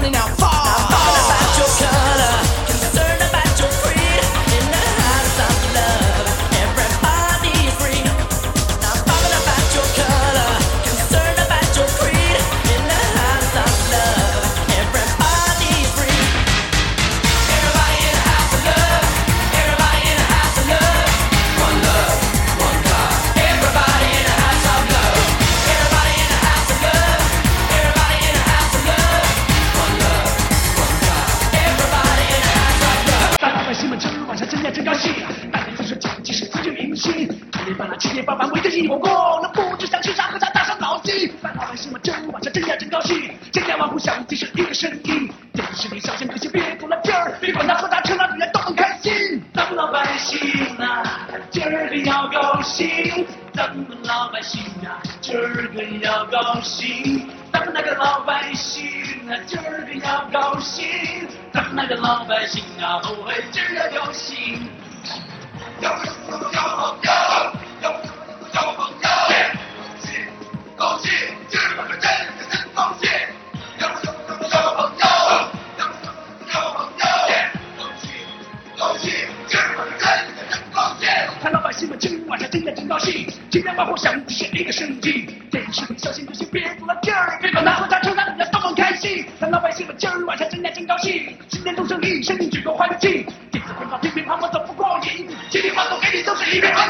Money now. 我过，了不知想吃啥喝啥大伤脑筋。烦老百姓们真晚上真呀真高兴，千家万户响起是一个声音，这视你小心可惜别过了劲儿，别管他喝啥吃啥，女人都很开心。咱们老百姓啊，今儿个要高兴，咱们老百姓啊，今儿个要高兴。咱们那个老百姓啊，今儿个要高兴。咱们那个老百姓啊，后悔今儿要高兴。要高兴，要高兴。老百姓们今晚上真的真高兴，今天晚上想的是一个生计，电视里小心就行，别走了劲儿，别管他喝茶吃饭，让他们开心。咱老百姓们今晚上真的真高兴，新年钟声一声举国欢庆，电子鞭炮乒乒乓乓走不过瘾，心里八路给你都是一片欢。